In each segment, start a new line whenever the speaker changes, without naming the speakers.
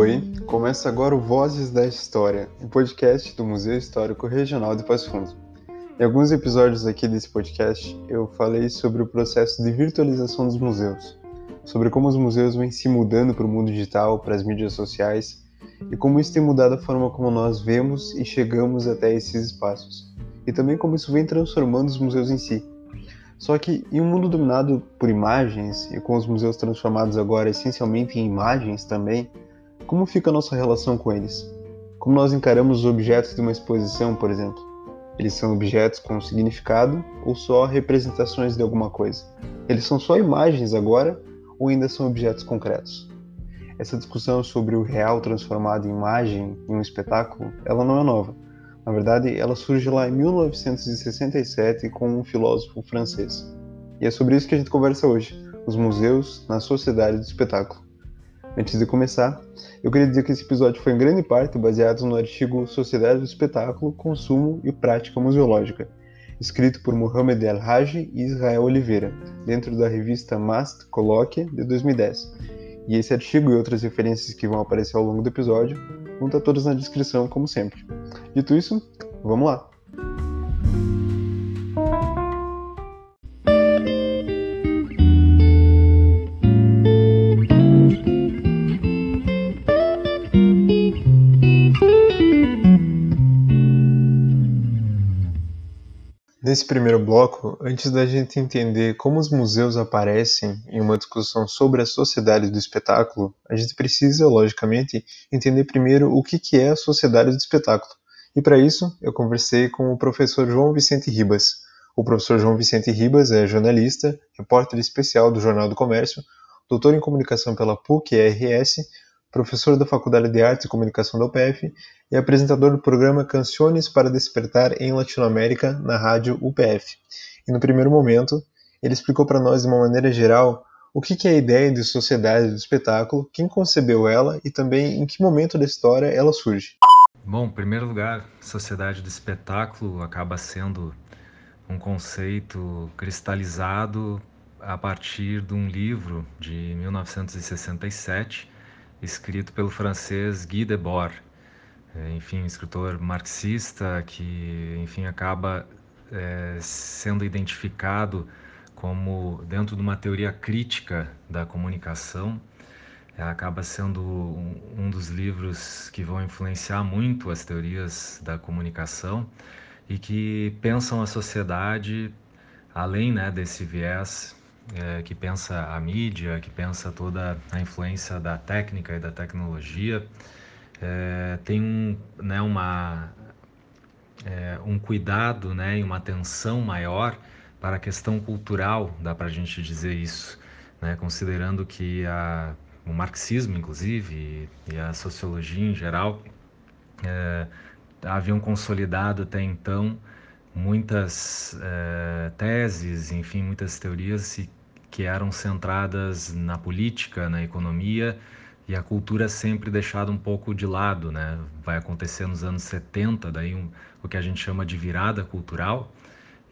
Oi, começa agora o Vozes da História, um podcast do Museu Histórico Regional de Passo Fundo. Em alguns episódios aqui desse podcast, eu falei sobre o processo de virtualização dos museus, sobre como os museus vêm se mudando para o mundo digital, para as mídias sociais, e como isso tem mudado a forma como nós vemos e chegamos até esses espaços, e também como isso vem transformando os museus em si. Só que em um mundo dominado por imagens e com os museus transformados agora essencialmente em imagens também, como fica a nossa relação com eles? Como nós encaramos os objetos de uma exposição, por exemplo? Eles são objetos com significado ou só representações de alguma coisa? Eles são só imagens agora ou ainda são objetos concretos? Essa discussão sobre o real transformado em imagem em um espetáculo, ela não é nova na verdade, ela surge lá em 1967 com um filósofo francês. E é sobre isso que a gente conversa hoje: os museus na sociedade do espetáculo. Antes de começar, eu queria dizer que esse episódio foi em grande parte baseado no artigo Sociedade do Espetáculo, Consumo e Prática Museológica, escrito por Mohamed El Haji e Israel Oliveira, dentro da revista Mast Colloquia de 2010. E esse artigo e outras referências que vão aparecer ao longo do episódio vão estar todas na descrição, como sempre. Dito isso, vamos lá! Nesse primeiro bloco, antes da gente entender como os museus aparecem em uma discussão sobre a sociedade do espetáculo, a gente precisa, logicamente, entender primeiro o que é a sociedade do espetáculo. E para isso, eu conversei com o professor João Vicente Ribas. O professor João Vicente Ribas é jornalista, repórter especial do Jornal do Comércio, doutor em comunicação pela PUC-RS, professor da Faculdade de Artes e Comunicação da UPF e apresentador do programa Canções para Despertar em Latinoamérica na rádio UPF. E no primeiro momento, ele explicou para nós de uma maneira geral o que é a ideia de sociedade do espetáculo, quem concebeu ela e também em que momento da história ela surge.
Bom, em primeiro lugar, sociedade do espetáculo acaba sendo um conceito cristalizado a partir de um livro de 1967, escrito pelo francês Guy Debord, é, enfim, escritor marxista que, enfim, acaba é, sendo identificado como dentro de uma teoria crítica da comunicação é, acaba sendo um, dos livros que vão influenciar muito as teorias da comunicação e que pensam a sociedade além né, desse viés é, que pensa a mídia, que pensa toda a influência da técnica e da tecnologia, é, tem um, né, uma, é, um cuidado né, e uma atenção maior para a questão cultural, dá para a gente dizer isso, né, considerando que a o marxismo, inclusive, e, a sociologia em geral, é, haviam consolidado até então muitas é, teses, enfim, muitas teorias que eram centradas na política, na economia, e a cultura sempre deixada um pouco de lado, né? Vai acontecer nos anos 70, daí um, o que a gente chama de virada cultural,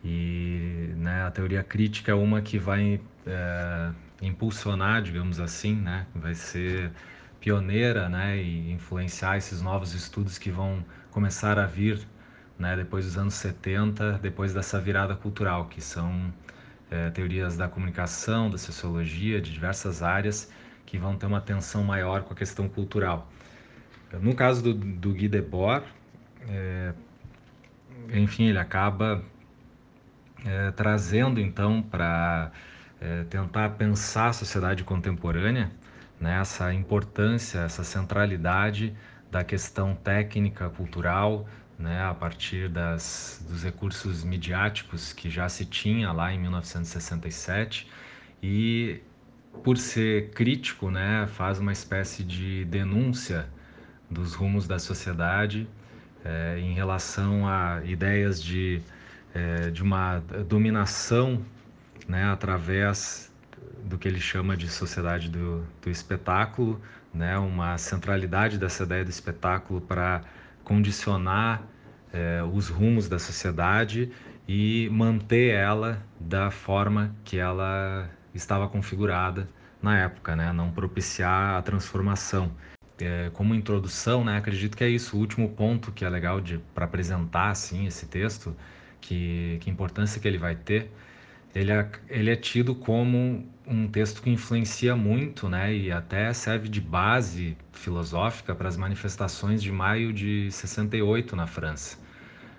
e né, a teoria crítica é uma que vai é, impulsionar, digamos assim, né? Vai ser pioneira, né? E influenciar esses novos estudos que vão começar a vir, né? Depois dos anos 70, depois dessa virada cultural, que são é, teorias da comunicação, da sociologia, de diversas áreas que vão ter uma atenção maior com a questão cultural. No caso do, do Guy Debord, é, enfim, ele acaba é, trazendo então para é, tentar pensar a sociedade contemporânea, né, essa importância, essa centralidade da questão técnica, cultural, né, a partir das, dos recursos midiáticos que já se tinha lá em 1967 e por ser crítico, né, faz uma espécie de denúncia dos rumos da sociedade é, em relação a ideias de, é, de uma dominação né, através do que ele chama de sociedade do, do espetáculo, né, uma centralidade dessa ideia do espetáculo para condicionar é, os rumos da sociedade e manter ela da forma que ela estava configurada na época, né, não propiciar a transformação. é, como introdução, né, acredito que é isso, o último ponto que é legal para apresentar assim esse texto, que, que importância que ele vai ter, ele é, ele é tido como um texto que influencia muito, né, e até serve de base filosófica para as manifestações de maio de 68 na França,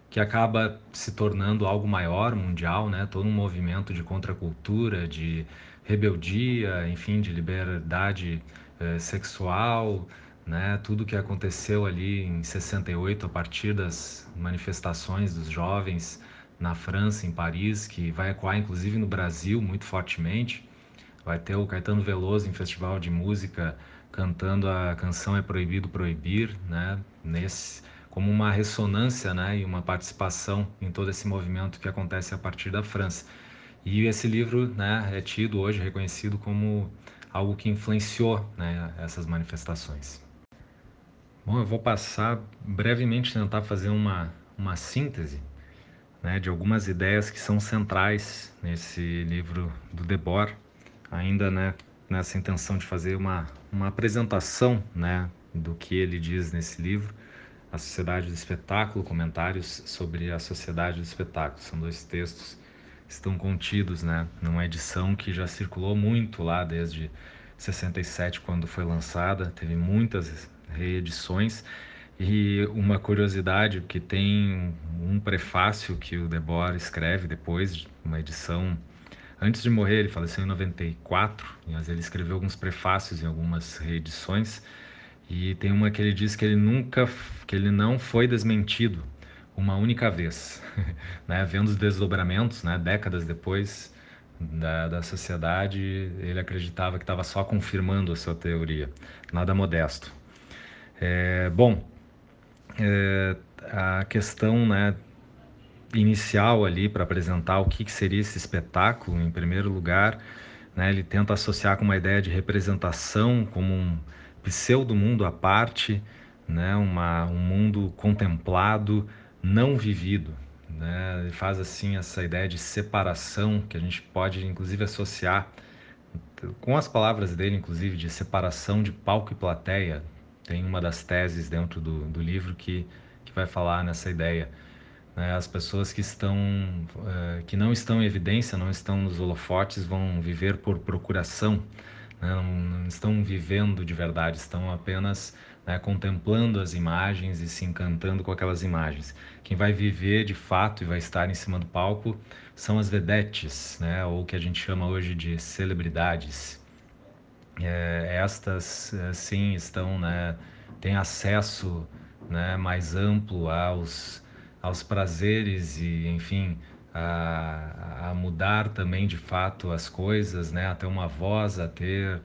que acaba se tornando algo maior, mundial, né, todo um movimento de contracultura, de rebeldia, enfim, de liberdade eh, sexual, né, tudo que aconteceu ali em 68 a partir das manifestações dos jovens na França, em Paris, que vai ecoar inclusive no Brasil muito fortemente. Vai ter o Caetano Veloso em festival de música cantando a canção É Proibido Proibir, né? Nesse, como uma ressonância né? e uma participação em todo esse movimento que acontece a partir da França. E esse livro né, é tido hoje, reconhecido como algo que influenciou né, essas manifestações. Bom, eu vou passar brevemente tentar fazer uma, uma síntese né, de algumas ideias que são centrais nesse livro do Debord, ainda né, nessa intenção de fazer uma, uma apresentação né, do que ele diz nesse livro, A Sociedade do Espetáculo, comentários sobre a Sociedade do Espetáculo. São dois textos que estão contidos né, numa edição que já circulou muito lá desde 67, quando foi lançada, teve muitas reedições e uma curiosidade, que tem um prefácio que o Debord escreve depois, uma edição antes de morrer, ele faleceu em 94, mas ele escreveu alguns prefácios em algumas reedições. E tem uma que ele diz que ele nunca, que ele não foi desmentido uma única vez, né? Vendo os desdobramentos, né? Décadas depois da, da sociedade, ele acreditava que estava só confirmando a sua teoria, nada modesto. É, bom, é, a questão né, inicial ali para apresentar o que, que, seria esse espetáculo, em primeiro lugar, né, ele tenta associar com uma ideia de representação como um pseudo-mundo à parte, né, uma, um mundo contemplado, não vivido. Né? Ele faz assim essa ideia de separação que a gente pode inclusive associar com as palavras dele, inclusive de separação de palco e plateia, tem uma das teses dentro do, do livro que, que vai falar nessa ideia. Né? As pessoas que estão uh, que não estão em evidência, não estão nos holofotes, vão viver por procuração, né? não, não, estão vivendo de verdade, estão apenas né, contemplando as imagens e se encantando com aquelas imagens. Quem vai viver de fato e vai estar em cima do palco são as vedetes, né, ou o que a gente chama hoje de celebridades é, estas é, sim estão, né, têm acesso né, mais amplo aos, aos prazeres e, enfim, a, a mudar também de fato as coisas, né, a ter uma voz, a ter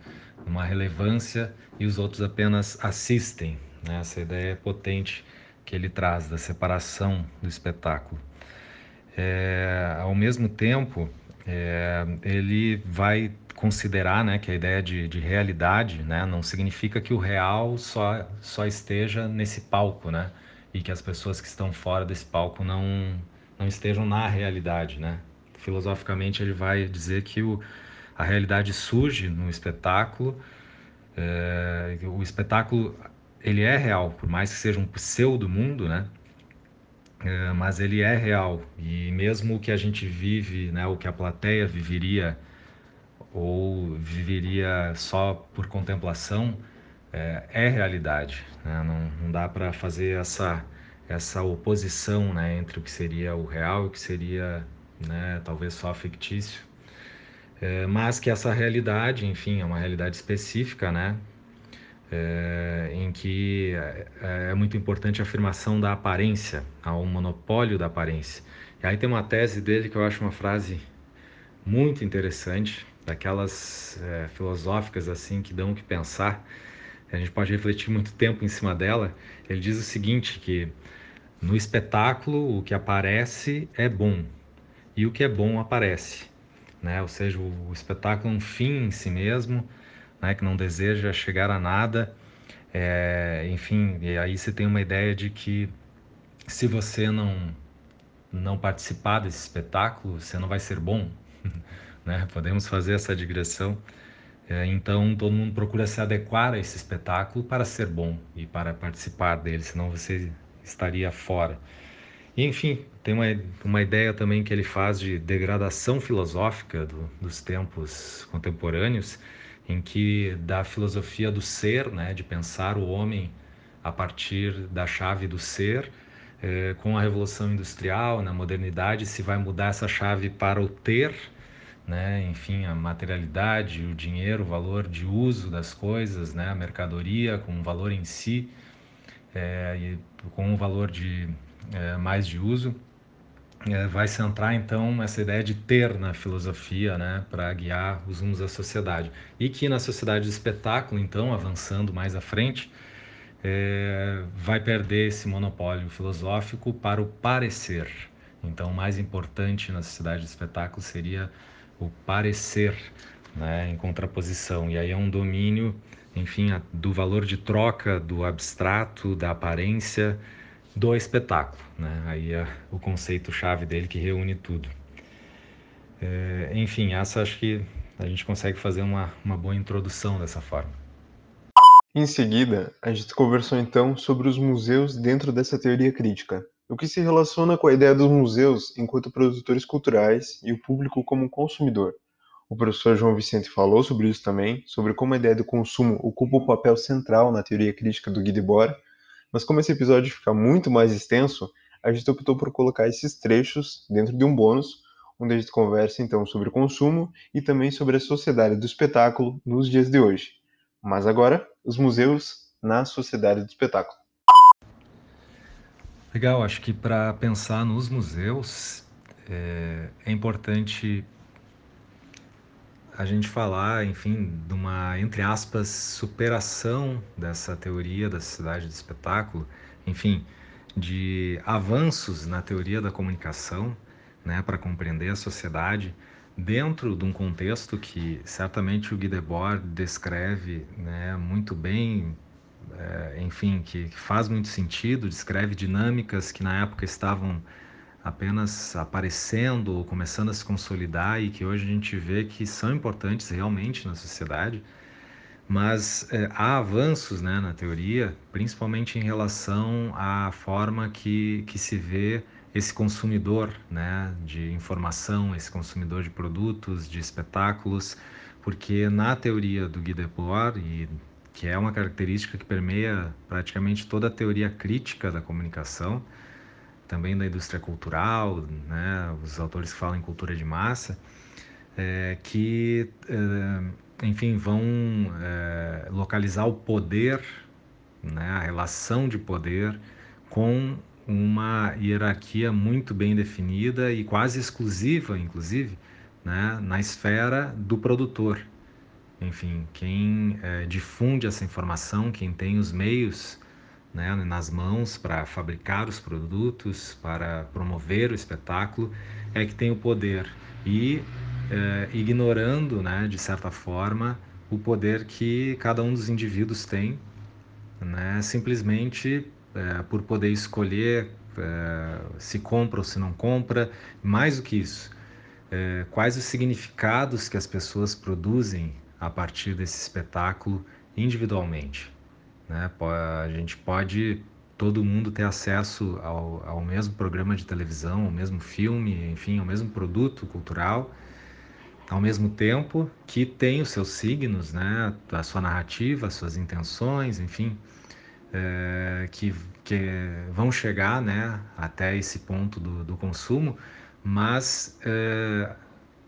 uma relevância e os outros apenas assistem. Né, essa ideia é potente que ele traz da separação do espetáculo. É, ao mesmo tempo, é, ele vai considerar né, que a ideia de, de realidade né, não significa que o real só, só esteja nesse palco, né? E que as pessoas que estão fora desse palco não, não estejam na realidade, né? Filosoficamente ele vai dizer que o, a realidade surge no espetáculo, é, o espetáculo ele é real, por mais que seja um pseudo mundo, né? É, mas ele é real e mesmo o que a gente vive, né, o que a plateia viveria ou viveria só por contemplação é, é realidade. Né? Não, não, dá para fazer essa, essa oposição né, entre o que seria o real e o que seria né, talvez só fictício. É, mas que essa realidade, enfim, é uma realidade específica, né? É, em que é, é muito importante a afirmação da aparência, ao monopólio da aparência. E aí tem uma tese dele que eu acho uma frase muito interessante, daquelas é, filosóficas assim que dão o que pensar. A gente pode refletir muito tempo em cima dela. Ele diz o seguinte que no espetáculo o que aparece é bom e o que é bom aparece, né? Ou seja, o, espetáculo é um fim em si mesmo, né? Que não deseja chegar a nada. É, enfim, e aí você tem uma ideia de que se você não não participar desse espetáculo, você não vai ser bom. né? Podemos fazer essa digressão É, então todo mundo procura se adequar a esse espetáculo para ser bom e para participar dele, senão você estaria fora. E, enfim, tem uma, uma ideia também que ele faz de degradação filosófica do, dos tempos contemporâneos, em que da filosofia do ser, né, de pensar o homem a partir da chave do ser, eh, com a revolução industrial, na modernidade, se vai mudar essa chave para o ter, né? enfim, a materialidade, o dinheiro, o valor de uso das coisas, né? a mercadoria com valor em si, é, e com um valor de é, mais de uso, é, vai centrar então essa ideia de ter na filosofia, né, para guiar os rumos da sociedade. E que na sociedade do espetáculo, então, avançando mais à frente, é, vai perder esse monopólio filosófico para o parecer. Então, o mais importante na sociedade do espetáculo seria o parecer, né, em contraposição. E aí é um domínio, enfim, do valor de troca do abstrato, da aparência, do espetáculo. Né? Aí é o conceito-chave dele que reúne tudo. É, enfim, essa acho que a gente consegue fazer uma, uma boa introdução dessa forma.
Em seguida, a gente conversou então sobre os museus dentro dessa teoria crítica, o que se relaciona com a ideia dos museus enquanto produtores culturais e o público como consumidor. O professor João Vicente falou sobre isso também, sobre como a ideia do consumo ocupa um papel central na teoria crítica do Guy Debord mas como esse episódio fica muito mais extenso, a gente optou por colocar esses trechos dentro de um bônus, onde a gente conversa então sobre o consumo e também sobre a sociedade do espetáculo nos dias de hoje. Mas agora, os museus na sociedade do espetáculo.
Legal, acho que para pensar nos museus é, é importante a gente falar, enfim, de uma, entre aspas, superação dessa teoria da sociedade do espetáculo, enfim, de avanços na teoria da comunicação, né, para compreender a sociedade dentro de um contexto que certamente o Guy Debord descreve né, muito bem, é, enfim, que, que faz muito sentido, descreve dinâmicas que na época estavam apenas aparecendo ou começando a se consolidar e que hoje a gente vê que são importantes realmente na sociedade, mas é, há avanços né, na teoria, principalmente em relação à forma que, que se vê esse consumidor né, de informação, esse consumidor de produtos, de espetáculos, porque na teoria do Guy Debord, e que é uma característica que permeia praticamente toda a teoria crítica da comunicação, também da indústria cultural, né, os autores que falam em cultura de massa, é, que, é, enfim, vão é, localizar o poder, né, a relação de poder com uma hierarquia muito bem definida e quase exclusiva, inclusive, né, na esfera do produtor. Enfim, quem é, difunde essa informação, quem tem os meios né, nas mãos para fabricar os produtos, para promover o espetáculo, é que tem o poder. E é, ignorando, né, de certa forma, o poder que cada um dos indivíduos tem, né, simplesmente é, por poder escolher é, se compra ou se não compra, mais do que isso, quais os significados que as pessoas produzem a partir desse espetáculo individualmente. Né? A gente pode todo mundo ter acesso ao, ao mesmo programa de televisão, ao mesmo filme, enfim, ao mesmo produto cultural, ao mesmo tempo que tem os seus signos, né, a sua narrativa, as suas intenções, enfim, é, que, que vão chegar né, até esse ponto do, do consumo, mas é,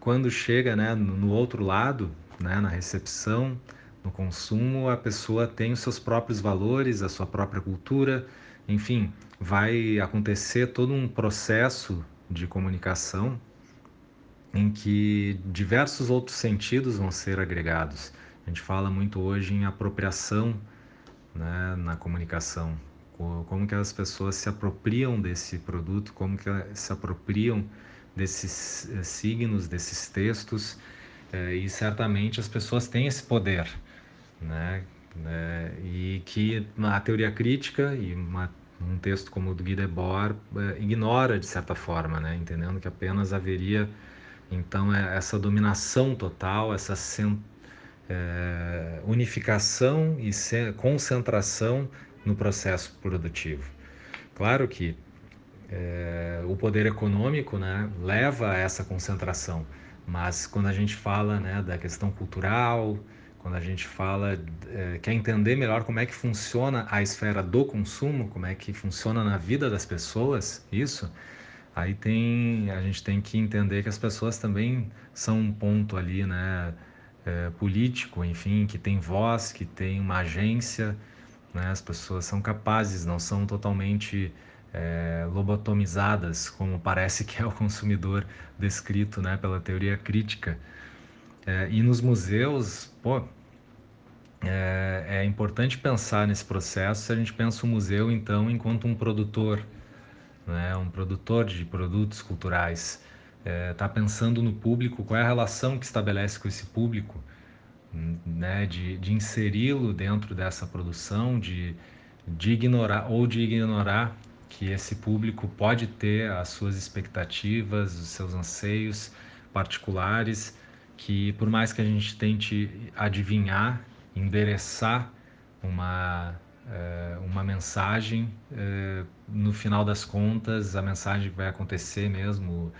quando chega né, no, no outro lado, né, na recepção, no consumo, a pessoa tem os seus próprios valores, a sua própria cultura, enfim, vai acontecer todo um processo de comunicação em que diversos outros sentidos vão ser agregados. A gente fala muito hoje em apropriação né, na comunicação, como que as pessoas se apropriam desse produto, como que se apropriam desses eh, signos, desses textos, e certamente as pessoas têm esse poder né? É, e que a teoria crítica e uma, um texto como o do Guy Debord é, ignora de certa forma, né? Entendendo que apenas haveria então é, essa dominação total, essa é, unificação e concentração no processo produtivo. Claro que é, o poder econômico né, leva a essa concentração, mas quando a gente fala né, da questão cultural, quando a gente fala, é, quer entender melhor como é que funciona a esfera do consumo, como é que funciona na vida das pessoas, isso, aí tem, a gente tem que entender que as pessoas também são um ponto ali, né, é, político, enfim, que tem voz, que tem uma agência, né, as pessoas são capazes, não são totalmente é, lobotomizadas, como parece que é o consumidor descrito né, pela teoria crítica. É, e nos museus, pô, é, é, importante pensar nesse processo se a gente pensa o museu, então, enquanto um produtor, né, um produtor de produtos culturais. Está é, pensando no público, qual é a relação que estabelece com esse público, né, de, de inseri-lo dentro dessa produção, de, de ignorar ou de ignorar que esse público pode ter as suas expectativas, os seus anseios particulares, que por mais que a gente tente adivinhar, endereçar uma é, uma mensagem, é, no final das contas, a mensagem que vai acontecer mesmo,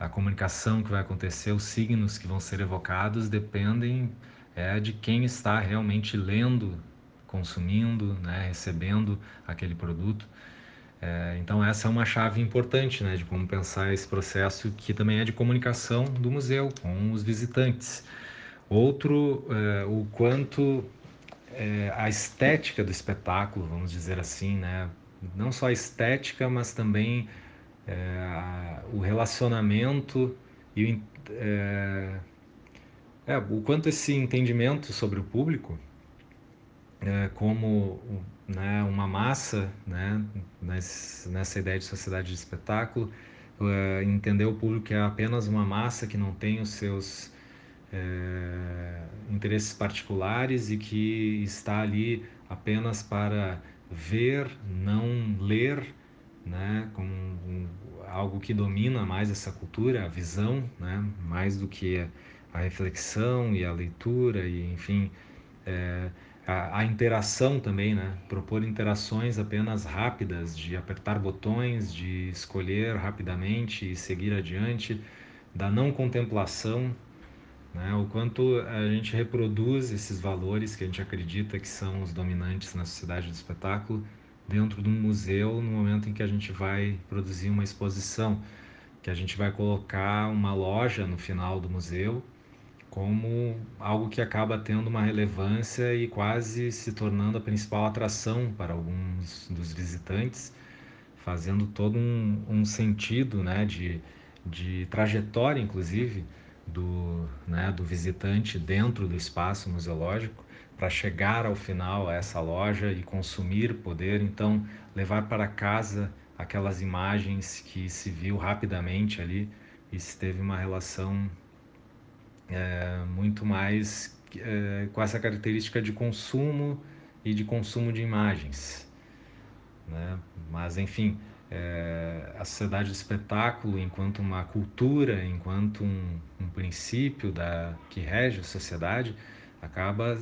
a comunicação que vai acontecer, os signos que vão ser evocados dependem é, de quem está realmente lendo, consumindo, né, recebendo aquele produto. É, então essa é uma chave importante né, de como pensar esse processo que também é de comunicação do museu com os visitantes. Outro, é, o quanto é, a estética do espetáculo, vamos dizer assim, né, não só a estética, mas também é, a, o relacionamento e o, é, é, o quanto esse entendimento sobre o público é, como né, uma massa, né, nessa ideia de sociedade de espetáculo, uh, entender o público que é apenas uma massa que não tem os seus é, interesses particulares e que está ali apenas para ver, não ler, né, como um, algo que domina mais essa cultura, a visão, né, mais do que a reflexão e a leitura e enfim é, a, a, interação também, né? Propor interações apenas rápidas, de apertar botões, de escolher rapidamente e seguir adiante, da não contemplação, né? O quanto a gente reproduz esses valores que a gente acredita que são os dominantes na sociedade do espetáculo dentro de um museu no momento em que a gente vai produzir uma exposição, que a gente vai colocar uma loja no final do museu como algo que acaba tendo uma relevância e quase se tornando a principal atração para alguns dos visitantes, fazendo todo um, um sentido né, de, de trajetória, inclusive, do, né, do visitante dentro do espaço museológico para chegar ao final a essa loja e consumir, poder então levar para casa aquelas imagens que se viu rapidamente ali e se teve uma relação é, muito mais é, com essa característica de consumo e de consumo de imagens. Né? Mas, enfim, é, a sociedade do espetáculo, enquanto uma cultura, enquanto um, um princípio da, que rege a sociedade, acaba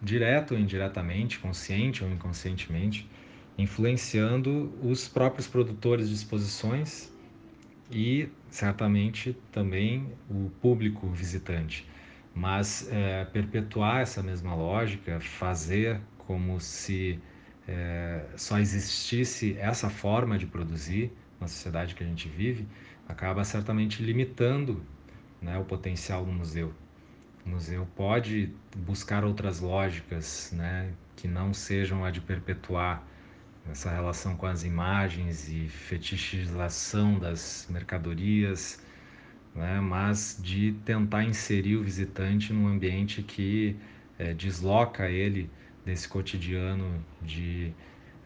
direto ou indiretamente, consciente ou inconscientemente, influenciando os próprios produtores de exposições e certamente também o público visitante. Mas é, perpetuar essa mesma lógica, fazer como se é, só existisse essa forma de produzir na sociedade que a gente vive, acaba certamente limitando né, o potencial do museu. O museu pode buscar outras lógicas né, que não sejam a de perpetuar essa relação com as imagens e fetichização das mercadorias, né? mas de tentar inserir o visitante num ambiente que é, desloca ele desse cotidiano de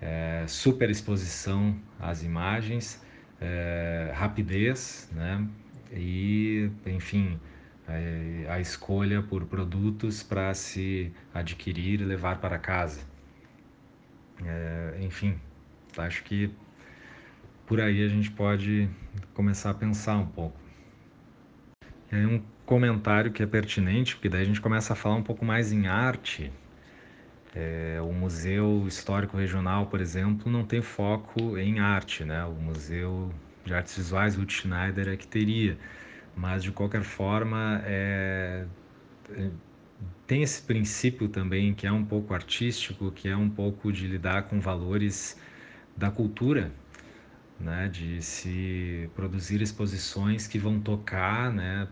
é, superexposição às imagens, é, rapidez, né? e, enfim, a escolha por produtos para se adquirir e levar para casa. É, enfim, acho que por aí a gente pode começar a pensar um pouco. Aí um comentário que é pertinente, porque daí a gente começa a falar um pouco mais em arte. É, o Museu Histórico Regional, por exemplo, não tem foco em arte, né? O Museu de Artes Visuais, Ruth Schneider, é que teria. Mas, de qualquer forma, é, é, tem esse princípio também que é um pouco artístico, que é um pouco de lidar com valores da cultura, né, de se produzir exposições que vão tocar, né,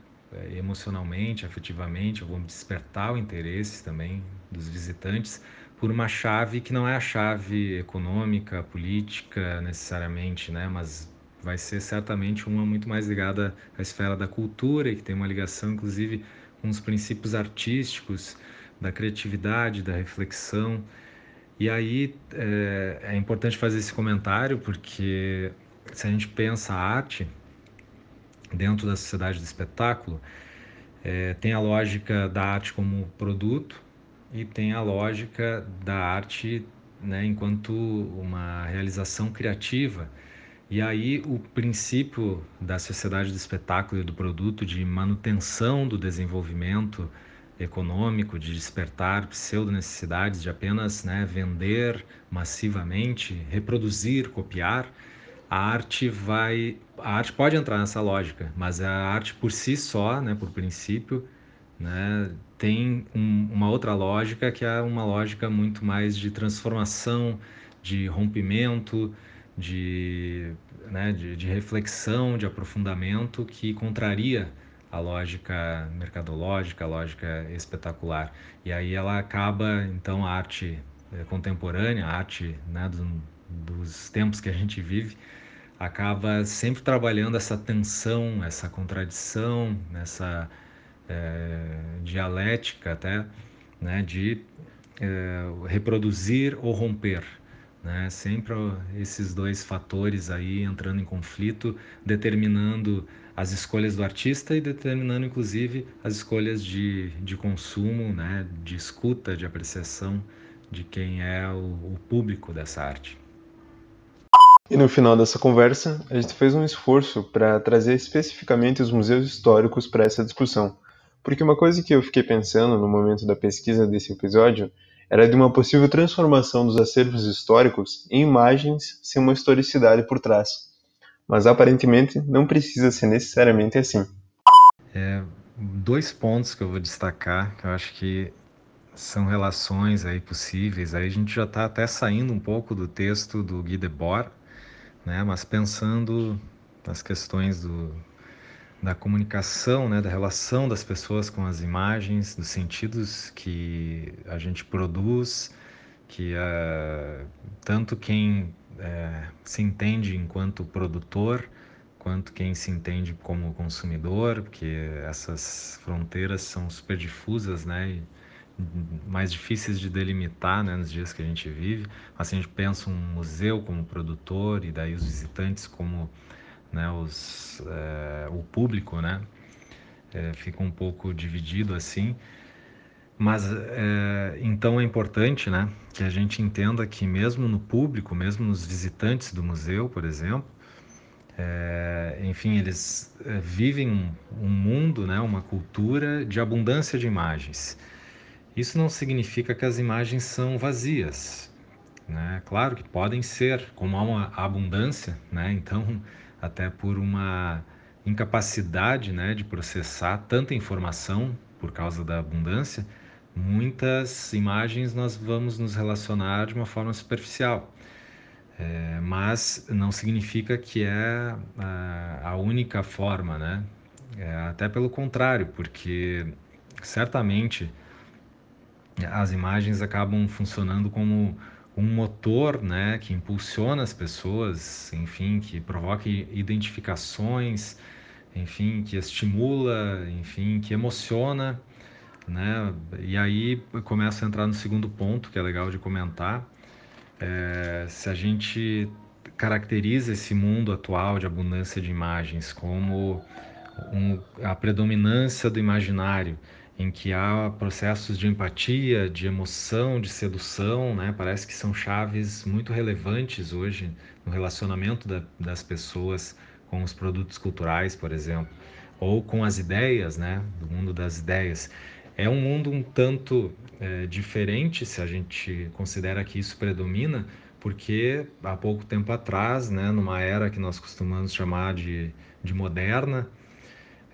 emocionalmente, afetivamente, vão despertar o interesse também dos visitantes por uma chave que não é a chave econômica, política necessariamente, né, mas vai ser certamente uma muito mais ligada à esfera da cultura e que tem uma ligação inclusive com os princípios artísticos da criatividade, da reflexão. E aí é, é importante fazer esse comentário porque se a gente pensa a arte dentro da sociedade do espetáculo, é, tem a lógica da arte como produto e tem a lógica da arte né, enquanto uma realização criativa. E aí o princípio da sociedade do espetáculo e do produto de manutenção do desenvolvimento econômico, de despertar pseudo-necessidades de apenas né, vender massivamente, reproduzir, copiar, a arte vai. A arte pode entrar nessa lógica, mas a arte por si só, né, por princípio, né, tem um, uma outra lógica que é uma lógica muito mais de transformação, de rompimento, de, né, de, de reflexão, de aprofundamento que contraria a lógica mercadológica, a lógica espetacular. E aí ela acaba, então, a arte eh, contemporânea, a arte né, do, dos tempos que a gente vive, acaba sempre trabalhando essa tensão, essa contradição, essa é, dialética até, né, de é, reproduzir ou romper. Né? Sempre esses dois fatores aí entrando em conflito, determinando as escolhas do artista e determinando inclusive as escolhas de, de consumo, né? de escuta, de apreciação de quem é o, o público dessa arte.
E no final dessa conversa, a gente fez um esforço para trazer especificamente os museus históricos para essa discussão. Porque uma coisa que eu fiquei pensando no momento da pesquisa desse episódio era de uma possível transformação dos acervos históricos em imagens sem uma historicidade por trás. Mas aparentemente não precisa ser necessariamente assim.
É, dois pontos que eu vou destacar, que eu acho que são relações aí possíveis. Aí a gente já está até saindo um pouco do texto do Guy Debord, né? Mas pensando nas questões do, da comunicação, né? Da relação das pessoas com as imagens, dos sentidos que a gente produz, que uh, tanto quem uh, se entende enquanto produtor quanto quem se entende como consumidor, porque essas fronteiras são super difusas, né? E, mais difíceis de delimitar né, nos dias que a gente vive. Se a gente pensa um museu como produtor e daí os visitantes como né, os, é, o público, né, é, fica um pouco dividido assim. Mas é, então é importante né, que a gente entenda que mesmo no público, mesmo nos visitantes do museu, por exemplo, é, enfim, eles é, vivem um, mundo, né, uma cultura de abundância de imagens. Isso não significa que as imagens são vazias. Né? Claro que podem ser, como há uma abundância, né? então, até por uma incapacidade né, de processar tanta informação por causa da abundância, muitas imagens nós vamos nos relacionar de uma forma superficial. É, mas não significa que é a, a única forma, né? É, até pelo contrário, porque certamente as imagens acabam funcionando como um motor, né, que impulsiona as pessoas, enfim, que provoca identificações, enfim, que estimula, enfim, que emociona, né? E aí começa a entrar no segundo ponto que é legal de comentar. É, se a gente caracteriza esse mundo atual de abundância de imagens como um, a predominância do imaginário em que há processos de empatia, de emoção, de sedução, né? Parece que são chaves muito relevantes hoje no relacionamento da, das pessoas com os produtos culturais, por exemplo. ou com as ideias, né, do mundo das ideias. É um mundo um tanto é, diferente se a gente considera que isso predomina, porque há pouco tempo atrás, né, numa era que nós costumamos chamar de, de moderna,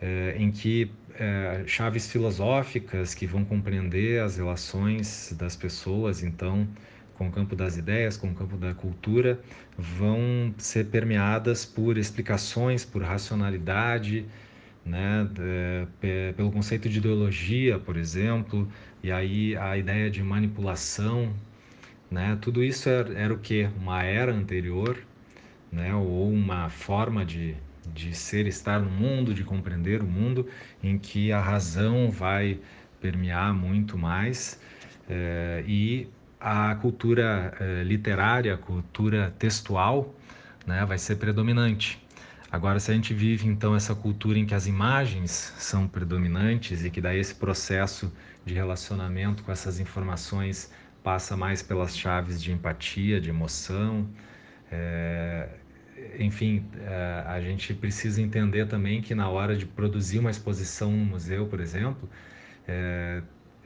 é, em que é, chaves filosóficas que vão compreender as relações das pessoas, então, com o campo das ideias, com o campo da cultura, vão ser permeadas por explicações, por racionalidade, né, de, pelo conceito de ideologia, por exemplo, e aí a ideia de manipulação, né, tudo isso era, era o que? Uma era anterior, né, ou uma forma de, de ser, estar no mundo, de compreender o mundo, em que a razão vai permear muito mais é, e a cultura é, literária, a cultura textual, né, vai ser predominante. Agora, se a gente vive então essa cultura em que as imagens são predominantes e que daí esse processo de relacionamento com essas informações passa mais pelas chaves de empatia, de emoção, é, enfim, é, a gente precisa entender também que na hora de produzir uma exposição no museu, por exemplo, é,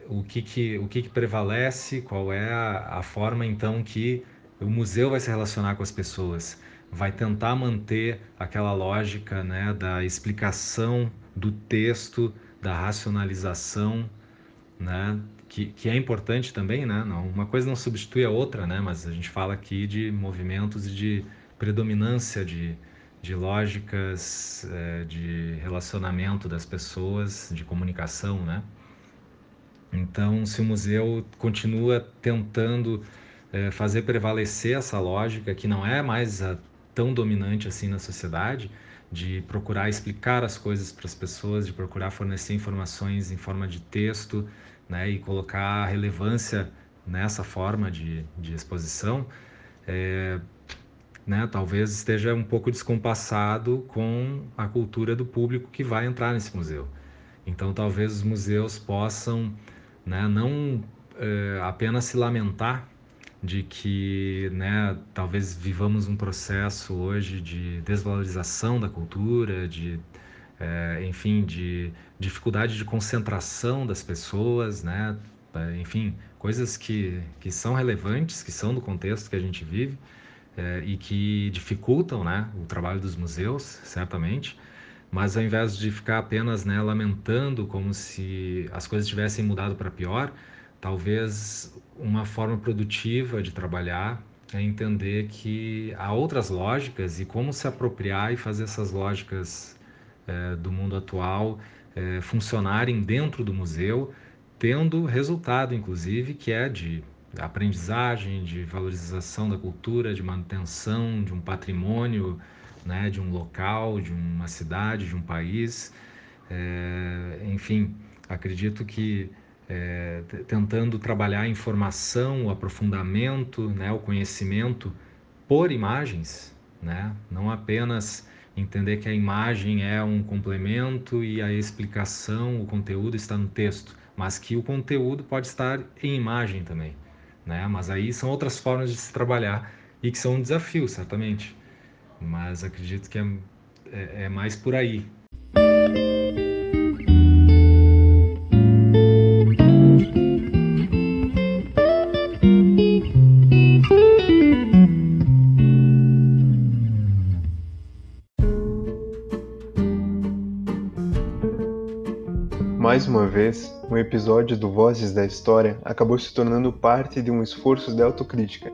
o que que, o que que prevalece, qual é a, a forma então que o museu vai se relacionar com as pessoas vai tentar manter aquela lógica né, da explicação do texto, da racionalização, né, que, que é importante também, né? Não, uma coisa não substitui a outra, né? Mas a gente fala aqui de movimentos e de predominância de, de lógicas é, de relacionamento das pessoas, de comunicação, né? Então, se o museu continua tentando é, fazer prevalecer essa lógica, que não é mais a tão dominante assim na sociedade, de procurar explicar as coisas para as pessoas, de procurar fornecer informações em forma de texto, né, e colocar relevância nessa forma de, de exposição, é, né, talvez esteja um pouco descompassado com a cultura do público que vai entrar nesse museu. Então, talvez os museus possam né, não é, apenas se lamentar de que né, talvez vivamos um processo hoje de desvalorização da cultura, de é, enfim, de dificuldade de concentração das pessoas, né? enfim, coisas que, que são relevantes, que são do contexto que a gente vive é, e que dificultam né, o trabalho dos museus, certamente, mas ao invés de ficar apenas né, lamentando como se as coisas tivessem mudado para pior, talvez uma forma produtiva de trabalhar é entender que há outras lógicas e como se apropriar e fazer essas lógicas é, do mundo atual é, funcionarem dentro do museu, tendo resultado, inclusive, que é de aprendizagem, de valorização da cultura, de manutenção de um patrimônio, né, de um local, de uma cidade, de um país. É, enfim, acredito que é, tentando trabalhar a informação, o aprofundamento, né, o conhecimento por imagens, né? não apenas entender que a imagem é um complemento e a explicação, o conteúdo está no texto, mas que o conteúdo pode estar em imagem também. Né? Mas aí são outras formas de se trabalhar e que são um desafio, certamente. Mas acredito que é, é, é mais por aí.
Vez, um episódio do Vozes da História acabou se tornando parte de um esforço de autocrítica,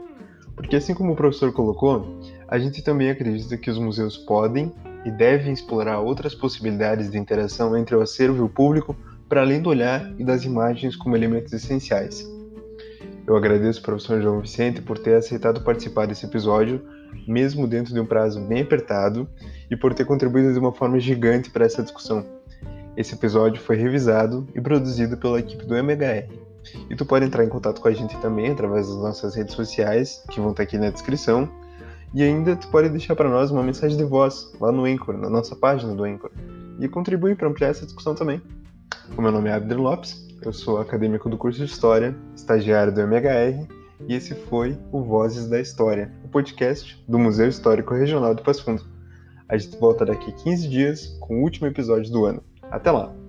porque assim como o professor colocou, a gente também acredita que os museus podem e devem explorar outras possibilidades de interação entre o acervo e o público para além do olhar e das imagens como elementos essenciais. Eu agradeço ao professor João Vicente por ter aceitado participar desse episódio, mesmo dentro de um prazo bem apertado, e por ter contribuído de uma forma gigante para essa discussão. Esse episódio foi revisado e produzido pela equipe do MHR. E tu pode entrar em contato com a gente também através das nossas redes sociais, que vão estar aqui na descrição. E ainda tu pode deixar para nós uma mensagem de voz lá no Anchor, na nossa página do Anchor, e contribuir para ampliar essa discussão também. O meu nome é Abder Lopes, eu sou acadêmico do curso de História, estagiário do MHR, e esse foi o Vozes da História, o podcast do Museu Histórico Regional de Passo Fundo. A gente volta daqui 15 dias com o último episódio do ano. Até lá!